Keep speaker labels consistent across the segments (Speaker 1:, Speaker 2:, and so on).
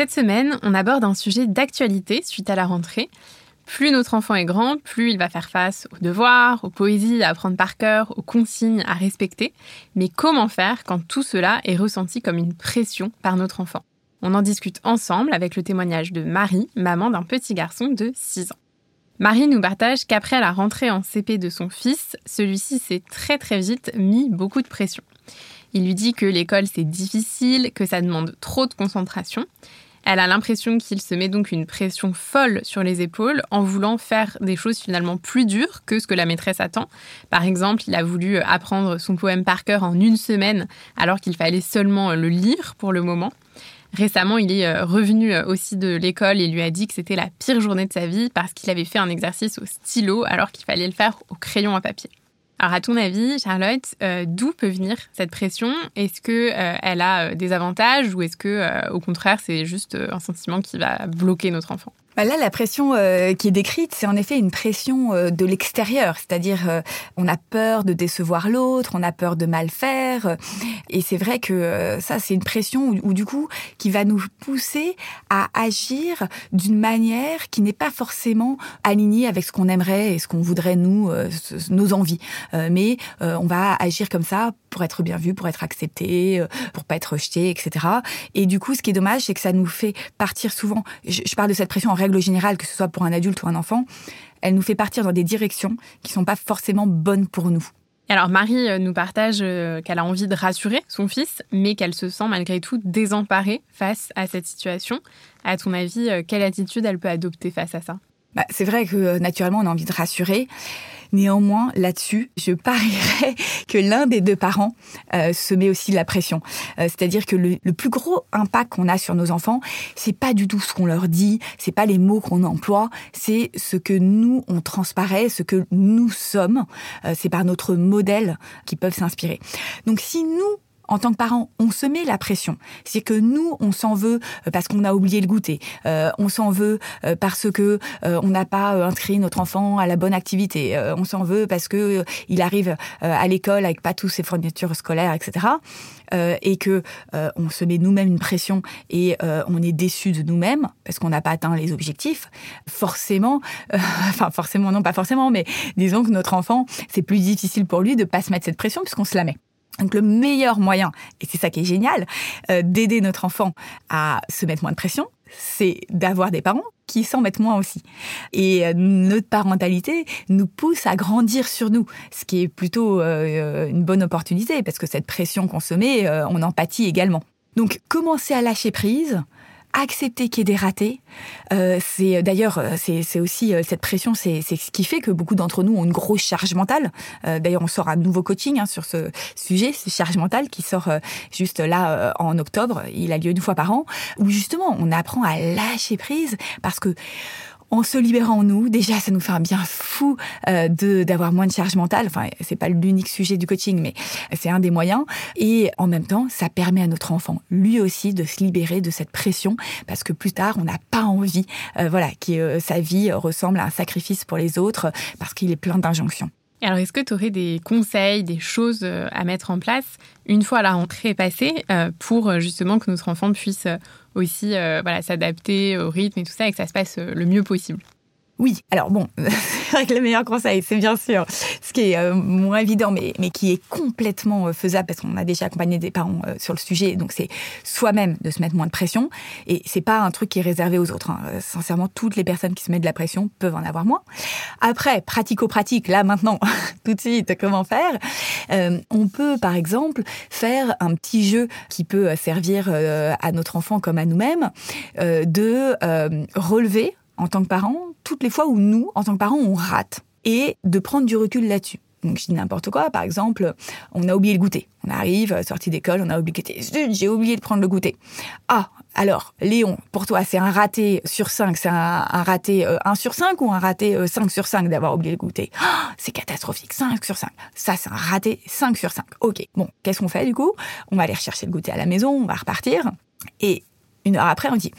Speaker 1: Cette semaine, on aborde un sujet d'actualité suite à la rentrée. Plus notre enfant est grand, plus il va faire face aux devoirs, aux poésies à apprendre par cœur, aux consignes à respecter. Mais comment faire quand tout cela est ressenti comme une pression par notre enfant? On en discute ensemble avec le témoignage de Marie, maman d'un petit garçon de 6 ans. Marie nous partage qu'après la rentrée en CP de son fils, celui-ci s'est très très vite mis beaucoup de pression. Il lui dit que l'école c'est difficile, que ça demande trop de concentration. Elle a l'impression qu'il se met donc une pression folle sur les épaules en voulant faire des choses finalement plus dures que ce que la maîtresse attend. Par exemple, il a voulu apprendre son poème par cœur en une semaine alors qu'il fallait seulement le lire pour le moment. Récemment, il est euh, revenu euh, aussi de l'école et lui a dit que c'était la pire journée de sa vie parce qu'il avait fait un exercice au stylo alors qu'il fallait le faire au crayon à papier. Alors, à ton avis, Charlotte, euh, d'où peut venir cette pression? Est-ce que euh, elle a euh, des avantages ou est-ce que, au contraire, c'est juste un sentiment qui va bloquer notre enfant?
Speaker 2: Là, la pression euh, qui est décrite, c'est en effet une pression euh, de l'extérieur, c'est-à-dire euh, on a peur de décevoir l'autre, on a peur de mal faire, et c'est vrai que ça, c'est une pression où, du coup, qui va nous pousser à agir d'une manière qui n'est pas forcément alignée avec ce qu'on aimerait et ce qu'on voudrait nous, nos envies, mais on va agir comme ça pour être bien vu, pour être accepté, pour pas être rejeté, etc. Et du coup, ce qui est dommage, c'est que ça nous fait partir souvent. Je, je parle de cette pression règle générale, que ce soit pour un adulte ou un enfant, elle nous fait partir dans des directions qui sont pas forcément bonnes pour nous.
Speaker 1: Alors Marie euh, nous partage euh, qu'elle a envie de rassurer son fils, mais qu'elle se sent malgré tout désemparée face à cette situation. À ton avis, euh, quelle attitude elle peut adopter face à ça?
Speaker 2: Bah, C'est vrai que naturellement on a envie de rassurer. Néanmoins, là-dessus, je parierais que l'un des deux parents euh, se met aussi la pression. Euh, c'est-à-dire que le, plus gros impact qu'on a sur nos enfants, c'est pas du tout ce qu'on leur dit, c'est pas les mots qu'on emploie, c'est ce que nous on transparaît, ce que nous sommes. Euh, c'est par notre modèle qui peuvent s'inspirer. Donc si nous en tant que parents, on se met la pression. C'est que nous, on s'en veut euh, parce qu'on a oublié le goûter. Euh, on s'en veut euh, parce que on n'a pas inscrit notre enfant à la bonne activité. on s'en veut parce que il arrive à l'école avec pas tous ses fournitures scolaires, etc. et que on se met nous-mêmes une pression et on est déçu de nous-mêmes parce qu'on n'a pas atteint les objectifs. Forcément, enfin forcément non, pas forcément, mais disons que notre enfant, c'est plus difficile pour lui de pas se mettre cette pression puisqu'on se la met. Donc le meilleur moyen, et c'est ça qui est génial, euh, d'aider notre enfant à se mettre moins de pression, c'est d'avoir des parents qui s'en mettent moins aussi. Et euh, notre parentalité nous pousse à grandir sur nous, ce qui est plutôt euh, une bonne opportunité, parce que cette pression qu'on se met, on en pâtit également. Donc commencer à lâcher prise, accepter qu'il y ait des ratés. Euh, c'est d'ailleurs euh, c'est aussi euh, cette pression, c'est ce qui fait que beaucoup d'entre nous ont une grosse charge mentale. d'ailleurs, on sort un nouveau coaching hein, sur ce sujet, ce charge mentale, qui sort juste là en octobre. Il a lieu une fois par an, où justement on apprend à lâcher prise parce que en se libérant nous, déjà ça nous fait un bien fou euh, de d'avoir moins de charge mentale. Enfin, c'est pas l'unique sujet du coaching, mais c'est un des moyens. Et en même temps, ça permet à notre enfant, lui aussi, de se libérer de cette pression, parce que plus tard, on n'a pas envie, euh, voilà, que euh, sa vie ressemble à un sacrifice pour les autres, parce qu'il est plein d'injonctions.
Speaker 1: Alors, est-ce que tu aurais des conseils, des choses à mettre en place une fois la rentrée passée pour justement que notre enfant puisse aussi euh, voilà, s'adapter au rythme et tout ça et que ça se passe euh, le mieux possible?
Speaker 2: Oui, alors bon, que le meilleur conseil, c'est bien sûr ce qui est euh, moins évident, mais, mais qui est complètement euh, faisable parce qu'on a déjà accompagné des parents euh, sur le sujet. Donc c'est soi-même de se mettre moins de pression. Et c'est pas un truc qui est réservé aux autres. Hein. Sincèrement, toutes les personnes qui se mettent de la pression peuvent en avoir moins. Après, pratico-pratique, là maintenant, tout de suite, comment faire? On peut, par exemple, faire un petit jeu qui peut servir à notre enfant comme à nous-mêmes, de relever en tant que parent toutes les fois où nous, en tant que parents, on rate et de prendre du recul là-dessus. Donc je dis n'importe quoi. Par exemple, on a oublié le goûter. On arrive, euh, sortie d'école, on a oublié. J'ai oublié de prendre le goûter. Ah, alors, Léon, pour toi, c'est un raté sur 5, c'est un, raté 1 sur 5 ou un raté 5 sur 5 d'avoir oublié le goûter? Ah, C'est catastrophique, 5 sur 5. Ça, c'est un raté 5 sur 5. Ok, bon, qu'est-ce qu'on fait du coup? On va aller rechercher le goûter à la maison, on va repartir. Et une heure après, on dit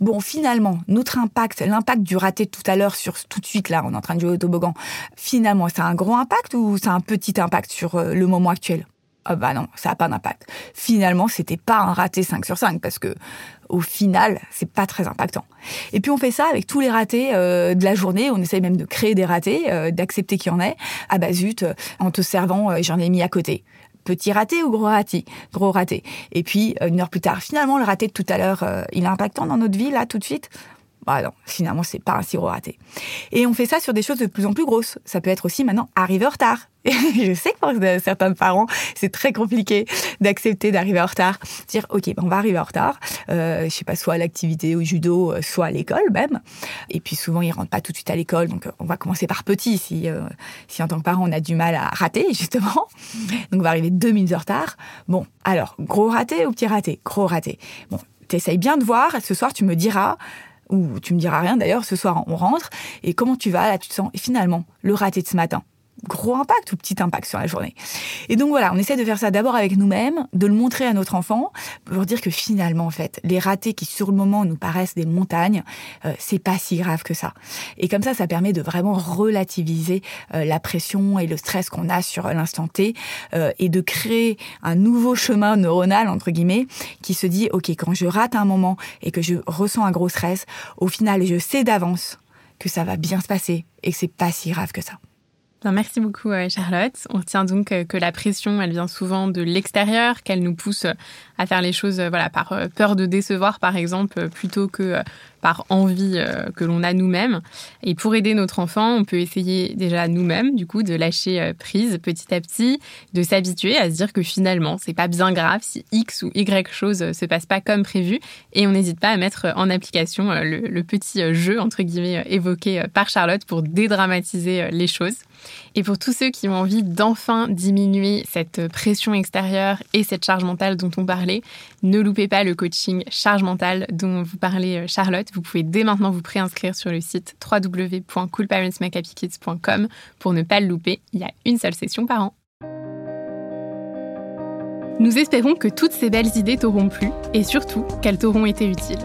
Speaker 2: bon, finalement, notre impact, l'impact du raté tout à l'heure sur tout de suite là, on est en train de jouer au toboggan. Finalement, c'est un gros impact ou c'est un petit impact sur euh, le moment actuel? Ah bah non, ça n'a pas d'impact. Finalement, c'était pas un raté 5 sur 5 parce que au final, c'est pas très impactant. Et puis on fait ça avec tous les ratés euh, de la journée. On essaye même de créer des ratés, euh, d'accepter qu'il y en ait. Ah bah zut, en te servant, j'en ai mis à côté petit raté ou gros raté Gros raté. Et puis, euh, une heure plus tard, finalement, le raté de tout à l'heure, euh, il est impactant dans notre vie, là, tout de suite bah non, finalement, c'est pas un si gros raté. Et on fait ça sur des choses de plus en plus grosses. Ça peut être aussi maintenant arriver en retard. je sais que pour certains parents, c'est très compliqué d'accepter d'arriver en retard. Dire, OK, ben, on va arriver en retard. Euh, je sais pas, soit à l'activité au judo, euh, soit à l'école même. Et puis souvent, ils rentrent pas tout de suite à l'école. Donc, euh, on va commencer par petit si, euh, si en tant que parent, on a du mal à rater, justement. Donc, on va arriver deux minutes en retard. Bon, alors, gros raté ou petit raté? Gros raté. Bon, t'essayes bien de voir. Ce soir, tu me diras ou tu me diras rien d'ailleurs, ce soir on rentre, et comment tu vas, là tu te sens, et finalement, le raté de ce matin, gros impact ou petit impact sur la journée. Et donc voilà, on essaie de faire ça d'abord avec nous-mêmes, de le montrer à notre enfant, pour dire que finalement, en fait, les ratés qui sur le moment nous paraissent des montagnes, euh, c'est pas si grave que ça. Et comme ça, ça permet de vraiment relativiser euh, la pression et le stress qu'on a sur l'instant T, euh, et de créer un nouveau chemin neuronal entre guillemets qui se dit ok, quand je rate un moment et que je ressens un gros stress, au final, je sais d'avance que ça va bien se passer et que c'est pas si grave que ça
Speaker 1: merci beaucoup, euh, Charlotte. On retient donc euh, que la pression, elle vient souvent de l'extérieur, qu'elle nous pousse euh, à faire les choses voilà, par peur de décevoir, par exemple, plutôt que par envie que l'on a nous-mêmes. Et pour aider notre enfant, on peut essayer déjà nous-mêmes, du coup, de lâcher prise petit à petit, de s'habituer à se dire que finalement, c'est pas bien grave si X ou Y chose se passe pas comme prévu. Et on n'hésite pas à mettre en application le, le petit jeu, entre guillemets, évoqué par Charlotte pour dédramatiser les choses. Et pour tous ceux qui ont envie d'enfin diminuer cette pression extérieure et cette charge mentale dont on parlait, ne loupez pas le coaching charge mentale dont vous parlez euh, Charlotte. Vous pouvez dès maintenant vous préinscrire sur le site www.coolparentsmakehappykids.com pour ne pas le louper. Il y a une seule session par an. Nous espérons que toutes ces belles idées t'auront plu et surtout qu'elles t'auront été utiles.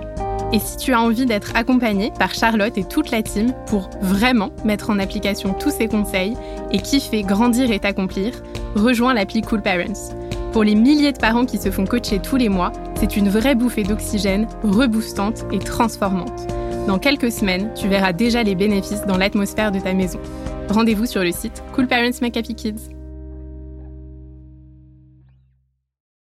Speaker 1: Et si tu as envie d'être accompagné par Charlotte et toute la team pour vraiment mettre en application tous ces conseils et kiffer, grandir et t'accomplir, rejoins l'appli Cool Parents. Pour les milliers de parents qui se font coacher tous les mois, c'est une vraie bouffée d'oxygène, reboostante et transformante. Dans quelques semaines, tu verras déjà les bénéfices dans l'atmosphère de ta maison. Rendez-vous sur le site Cool Parents Make Happy Kids.